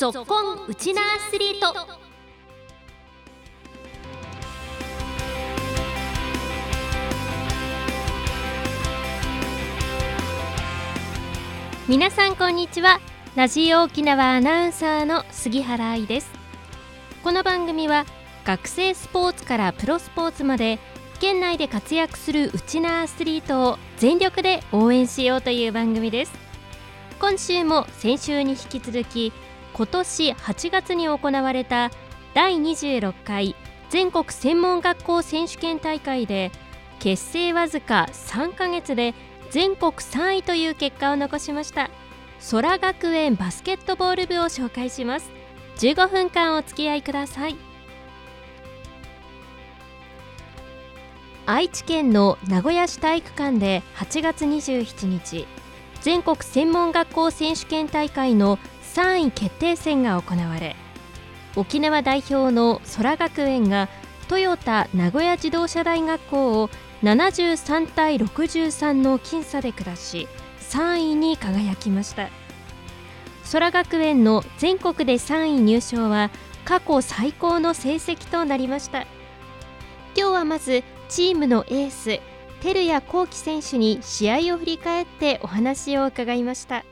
ぞっこんウチナアスリート。皆さんこんにちは。ラジオ沖縄アナウンサーの杉原愛です。この番組は学生スポーツからプロスポーツまで県内で活躍するウチナアスリートを全力で応援しようという番組です。今週も先週に引き続き今年8月に行われた第26回全国専門学校選手権大会で結成わずか3ヶ月で全国3位という結果を残しました。空学園バスケットボール部を紹介します。15分間お付き合いください。愛知県の名古屋市体育館で8月27日全国専門学校選手権大会の3位決定戦が行われ沖縄代表の空学園がトヨタ名古屋自動車大学校を73対63の僅差で下し3位に輝きました。空学園の全国で3位入賞は過去最高の成績となりました。今日はまずチームのエース照屋幸輝選手に試合を振り返ってお話を伺いました。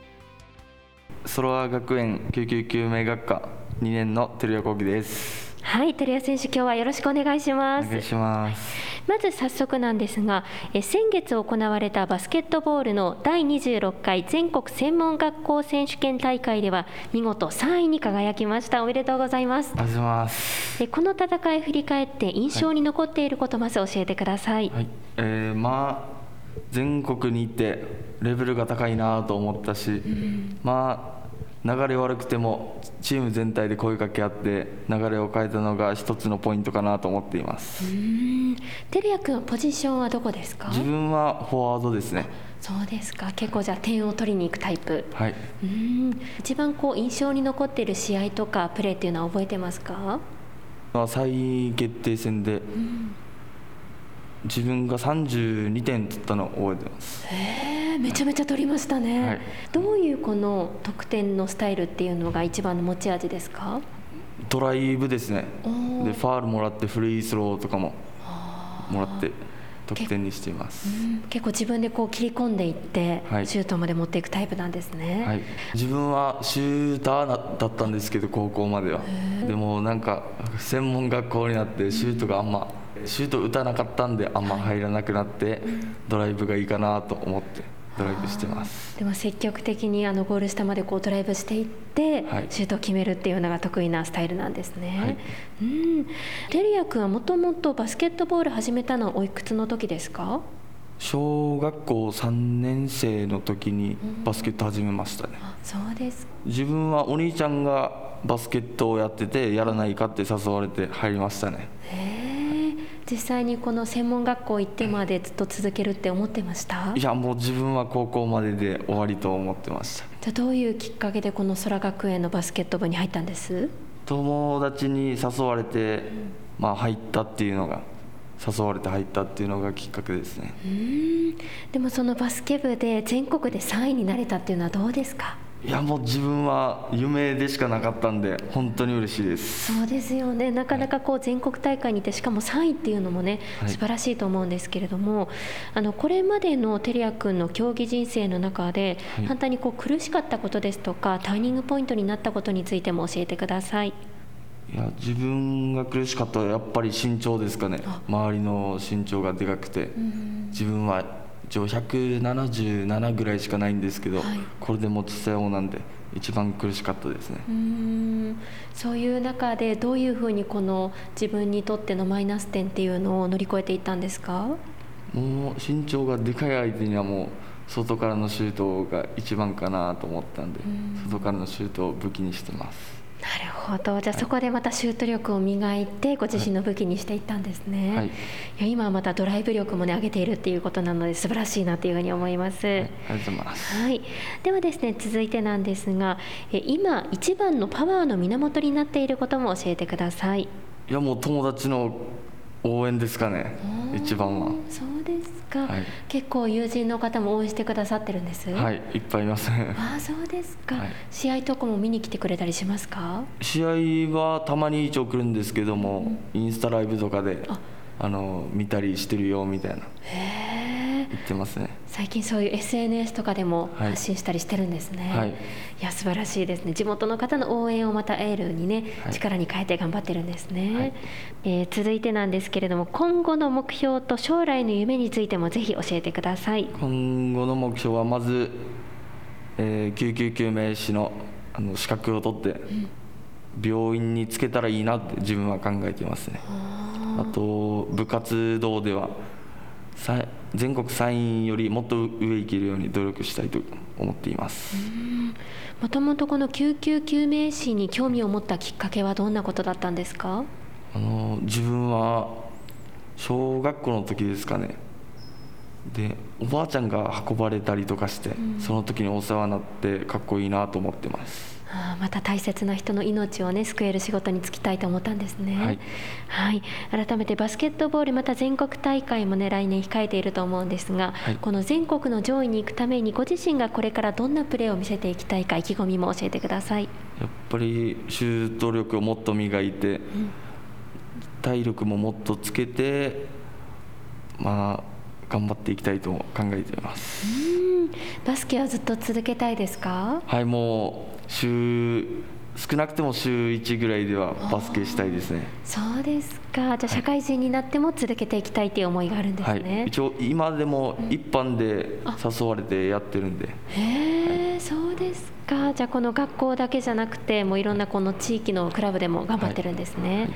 空学園999名学科2年の照屋幸輝です。はい照屋選手今日はよろしくお願いします。お願いします。まず早速なんですがえ先月行われたバスケットボールの第26回全国専門学校選手権大会では見事3位に輝きました。おめでとうございます。ありがとうございます。えこの戦い振り返って印象に残っていることまず教えてください、はい、えー、まあ全国にいてレベルが高いなと思ったし、うん、まあ流れ悪くてもチーム全体で声かけ合って流れを変えたのが一つのポイントかなと思っています。照屋君ポジションはどこですか？自分はフォワードですね。そうですか。結構じゃあ点を取りに行くタイプ。はい。うん。一番こう印象に残っている試合とかプレーっていうのは覚えてますか？3位決定戦で、うん自分が32点取ったのを覚えてます。へえめちゃめちゃ取りましたね、はい、どういうこの得点のスタイルっていうのが一番の持ち味ですか？ドライブですね。でファールもらってフリースローとかももらって得点にしています、結構自分でこう切り込んでいって、はい、シュートまで持っていくタイプなんですね、はい、自分はシューターだったんですけど高校までは。でもなんか専門学校になってシュートがあんまシュート打たなかったんであんま入らなくなって、ドライブがいいかなと思ってドライブしてます。でも積極的にあのゴール下までこうドライブしていって、はい、シュートを決めるっていうのが得意なスタイルなんですね、はい、うん。照屋君はもともとバスケットボール始めたのはおいくつの時ですか？小学校3年生の時にバスケット始めましたね、うん、そうです。自分はお兄ちゃんがバスケットをやっててやらないかって誘われて入りましたね。へえ実際にこの専門学校行ってまでずっと続けるって思ってました？いやもう自分は高校までで終わりと思ってました。じゃあどういうきっかけでこの空学園のバスケット部に入ったんです？友達に誘われて、まあ、入ったっていうのが誘われて入ったっていうのがきっかけですね。でもそのバスケ部で全国で3位になれたっていうのはどうですか？いやもう自分は夢でしかなかったんで本当に嬉しいです。そうですよね。なかなかこう全国大会にいてしかも3位っていうのもね、素晴らしいと思うんですけれどもあのこれまでの照屋君の競技人生の中で、はい、簡単にこう苦しかったことですとかターニングポイントになったことについても教えてください。いや自分が苦しかったのはやっぱり身長ですかね。周りの身長がでかくて。自分は一応177ぐらいしかないんですけど、はい、これでも小さい方なんで一番苦しかったですね。うん。そういう中でどういうふうにこの自分にとってのマイナス点っていうのを乗り越えていったんですか？もう身長がでかい相手にはもう外からのシュートが一番かなと思ったんで外からのシュートを武器にしてますなるほど。じゃあそこでまたシュート力を磨いてご自身の武器にしていったんですね、はい、いや今はまたドライブ力もね上げているっていうことなので素晴らしいなというふうに思います、はい、ありがとうございます、はい、ではですね続いてなんですがえ今一番のパワーの源になっていることも教えてください。いやもう友達の応応援ですかね一番は。そうですか、はい。結構友人の方も応援してくださってるんです？はいいっぱいいます。ああそうですか、はい。試合とかも見に来てくれたりしますか？試合はたまに一応来るんですけども、インスタライブとかであ。あの見たりしてるよみたいな。へえ言ってますね。最近そういう SNS とかでもはい。発信したりしてるんですね、はい。いや素晴らしいですね。地元の方の応援をまたエールにね、はい。力に変えて頑張ってるんですね、はい。えー続いてなんですけれども今後の目標と将来の夢についてもぜひ教えてください。今後の目標はまず、えー救急救命士のあの資格を取って、病院につけたらいいなって自分は考えていますね。あと部活動ではさ全国3位よりもっと上行けるように努力したいと思っています、もともとこの救急救命士に興味を持ったきっかけはどんなことだったんですか？あの自分は小学校の時ですかね。でおばあちゃんが運ばれたりとかして、その時にお世話になってかっこいいなと思ってますまた大切な人の命をね救える仕事に就きたいと思ったんですね。はいはい改めてバスケットボールまた全国大会もね来年控えていると思うんですが、はいこの全国の上位に行くためにご自身がこれからどんなプレーを見せていきたいか意気込みも教えてください。やっぱりシュート力をもっと磨いて、体力ももっとつけてまあ頑張っていきたいと考えていますうんバスケはずっと続けたいですか？はいもう週少なくても週1ぐらいではバスケしたいですねそうですか。じゃあ社会人になっても続けていきたいという思いがあるんですはいね。一応今でも一般で誘われてやってるんでへえ、そうですか。じゃあこの学校だけじゃなくて、もういろんなこの地域のクラブでも頑張ってるんですね。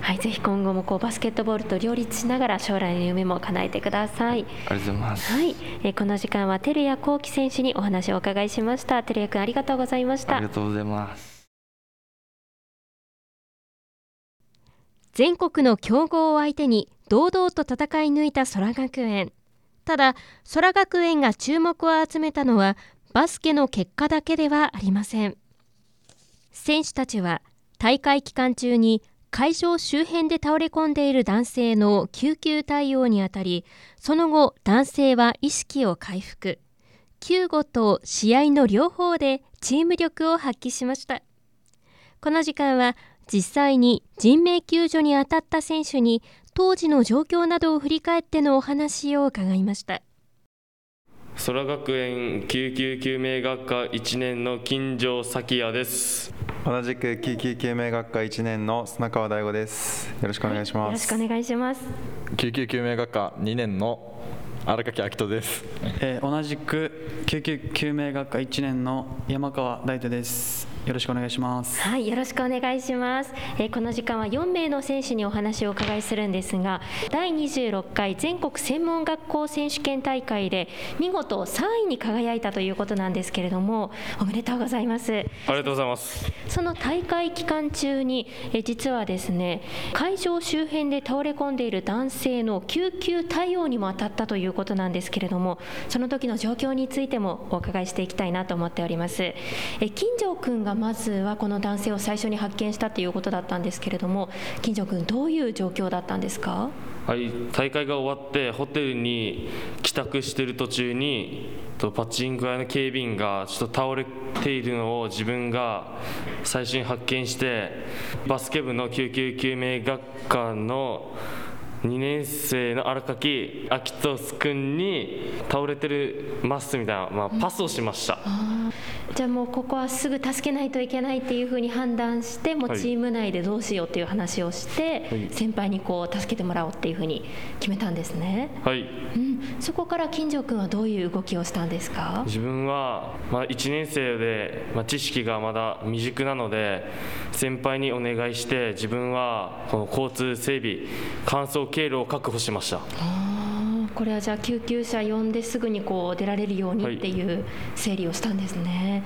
はい、ぜひ今後もこうバスケットボールと両立しながら将来の夢も叶えてください。ありがとうございます、はい、えーこの時間は照屋幸輝選手にお話をお伺いしました。照屋君ありがとうございましたありが。とうございます全国の強豪を相手に堂々と戦い抜いた空学園ただ空学園が注目を集めたのはバスケの結果だけではありません。選手たちは大会期間中に会場周辺で倒れ込んでいる男性の救急対応にあたりその後男性は意識を回復。救護と試合の両方でチーム力を発揮しました。この時間は実際に人命救助に当たった選手に当時の状況などを振り返ってのお話を伺いました。空学園救急救命学科1年の金城咲也です同じく救急救命学科1年の砂川大吾です。よろしくお願いしよろします。くお願いします救急救命学科2年の荒垣明人です。えー同じく救急救命学科1年の山川大斗です。よろしくお願いします。はい、よろしくお願いします、えーこの時間は4名の選手にお話をお伺いするんですが第26回全国専門学校選手権大会で見事3位に輝いたということなんですけれどもおめでとうございます。ありがとうございます。その大会期間中にえ実はですね会場周辺で倒れ込んでいる男性の救急対応にも当たったということなんですけれどもその時の状況についてもお伺いしていきたいなと思っております。え金城君ががまずはこの男性を最初に発見したということだったんですけれども金城君どういう状況だったんですか？はい大会が終わってホテルに帰宅している途中にパチンコ屋の警備員がちょっと倒れているのを自分が最初に発見してバスケ部の救急救命学科の2年生の荒垣明俊君に倒れてるますみたいな、まあ、パスをしました、じゃあもうここはすぐ助けないといけないっていうふうに判断してもうはいチーム内でどうしようっていう話をして、先輩にこう助けてもらおうっていうふうに決めたんですね、はい。うん、そこから金城君はどういう動きをしたんですか？自分は、まあ、1年生で、まあ、知識がまだ未熟なので先輩にお願いして自分はこの交通整備乾燥経路を確保しました。これはじゃあ救急車呼んですぐにこう出られるようにっていう整理をしたんですね、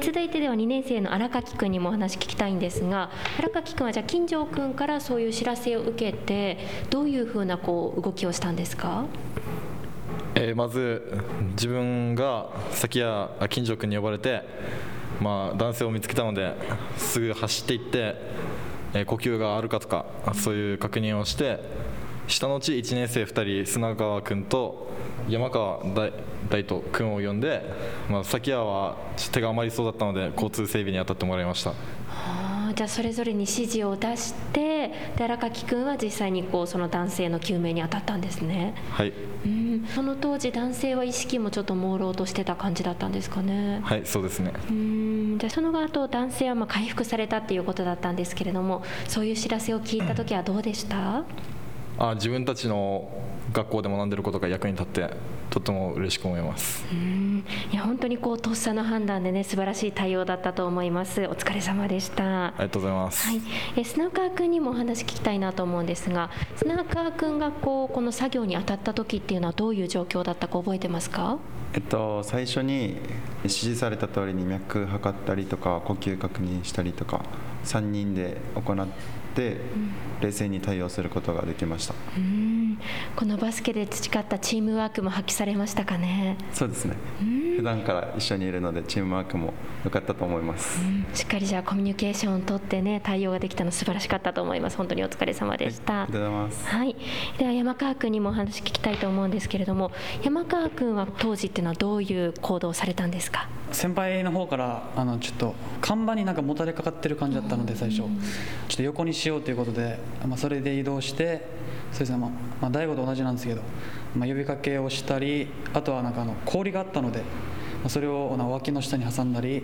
続いてでは2年生の荒垣君にもお話聞きたいんですが荒垣君はじゃあ金城君からそういう知らせを受けてどういうふうなこう動きをしたんですか？えーまず自分が先やあ金城君に呼ばれて、まあ、男性を見つけたのですぐ走っていって、えー呼吸があるかとかそういう確認をして下のうち1年生2人砂川君と山川大大斗君を呼んで、まあ、崎谷は手が余りそうだったので交通整備に当たってもらいました。じゃあそれぞれに指示を出してで荒垣君は実際にこうその男性の救命に当たったんですね。はい。うん。その当時男性は意識もちょっと朦朧としてた感じだったんですかね。はいそうですね。うん。じゃあその後男性はまあ回復されたっていうことだったんですけれどもそういう知らせを聞いた時はどうでした？あ自分たちの学校で学んでることが役に立ってとっても嬉しく思います。うん。いや本当にこうとっさの判断でね素晴らしい対応だったと思います。お疲れ様でした。ありがとうございます、はい、え砂川君にもお話聞きたいなと思うんですが砂川君がこうこの作業に当たった時っていうのはどういう状況だったか覚えてますか？えっと最初に指示された通りに脈測ったりとか呼吸確認したりとか3人で行って冷静に対応することができました。うんこのバスケで培ったチームワークも発揮されましたかね？そうですね。普段から一緒にいるのでチームワークも良かったと思います。しっかりじゃあコミュニケーションをとってね対応ができたの素晴らしかったと思います。本当にお疲れ様でした、ありがとうございます。はい、では山川君にもお話聞きたいと思うんですけれども山川君は当時っていうのはどういう行動をされたんですか？先輩の方からあのちょっと看板になんかもたれかかってる感じだったので最初。ちょっと横にしようということで、まあ、それで移動してそうですねまあ、まあ、大悟と同じなんですけど、まあ、呼びかけをしたりあとはなんかあの氷があったので、まあ、それをあの脇の下に挟んだり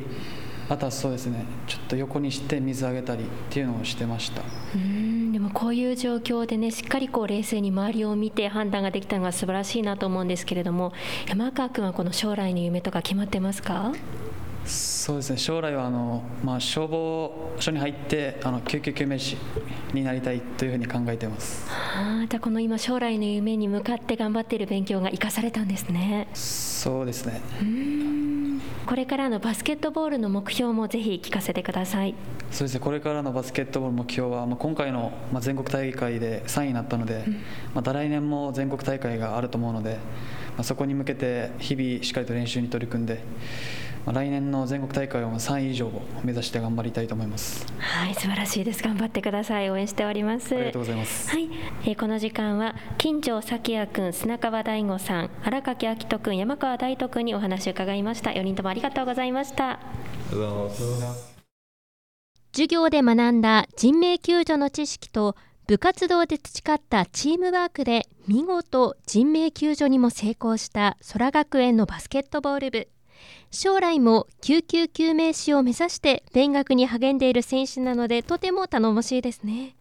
あとはそうですねちょっと横にして水あげたりっていうのをしてました。うんでもこういう状況でねしっかりこう冷静に周りを見て判断ができたのが素晴らしいなと思うんですけれども山川君はこの将来の夢とか決まってますか？そうですね。将来はあの、まあ、消防署に入ってあの救急救命士になりたいというふうに考えています。あーじゃあこの今将来の夢に向かって頑張っている勉強が生かされたんですね。そうですね。これからのバスケットボールの目標もぜひ聞かせてください。そうですね。これからのバスケットボールの目標は、まあ、今回の、まあ、全国大会で3位になったので、また来年も全国大会があると思うので、まあ、そこに向けて日々しっかりと練習に取り組んで、まあ、来年の全国大会は3位以上を目指して頑張りたいと思います。はい素晴らしいです。頑張ってください。応援しております。ありがとうございます。はい、えーこの時間は金城咲也君砂川大吾さん荒垣明人君山川大斗君にお話を伺いました。4人ともありがとうございました。ありがとうございます。授業で学んだ人命救助の知識と部活動で培ったチームワークで見事人命救助にも成功した空学園のバスケットボール部将来も救急救命士を目指して勉学に励んでいる選手なのでとても頼もしいですね。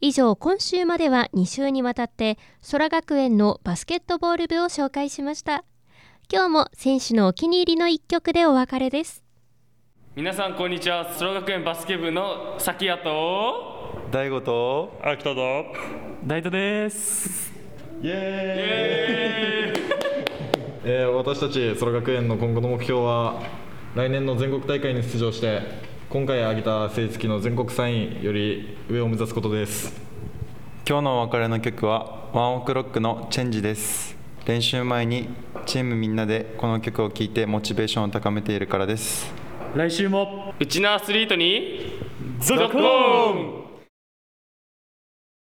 以上今週までは2週にわたって空学園のバスケットボール部を紹介しました。今日も選手のお気に入りの一曲でお別れです。皆さんこんにちは。スロ学園バスケ部の崎谷と大悟と秋田と大斗ですえー私たち空学園の今後の目標は来年の全国大会に出場して今回挙げた成績の全国3位より上を目指すことです。今日のお別れの曲はワンオクロックのチェンジです。練習前にチームみんなでこの曲を聴いてモチベーションを高めているからです。来週もうちのアスリートにゾコーン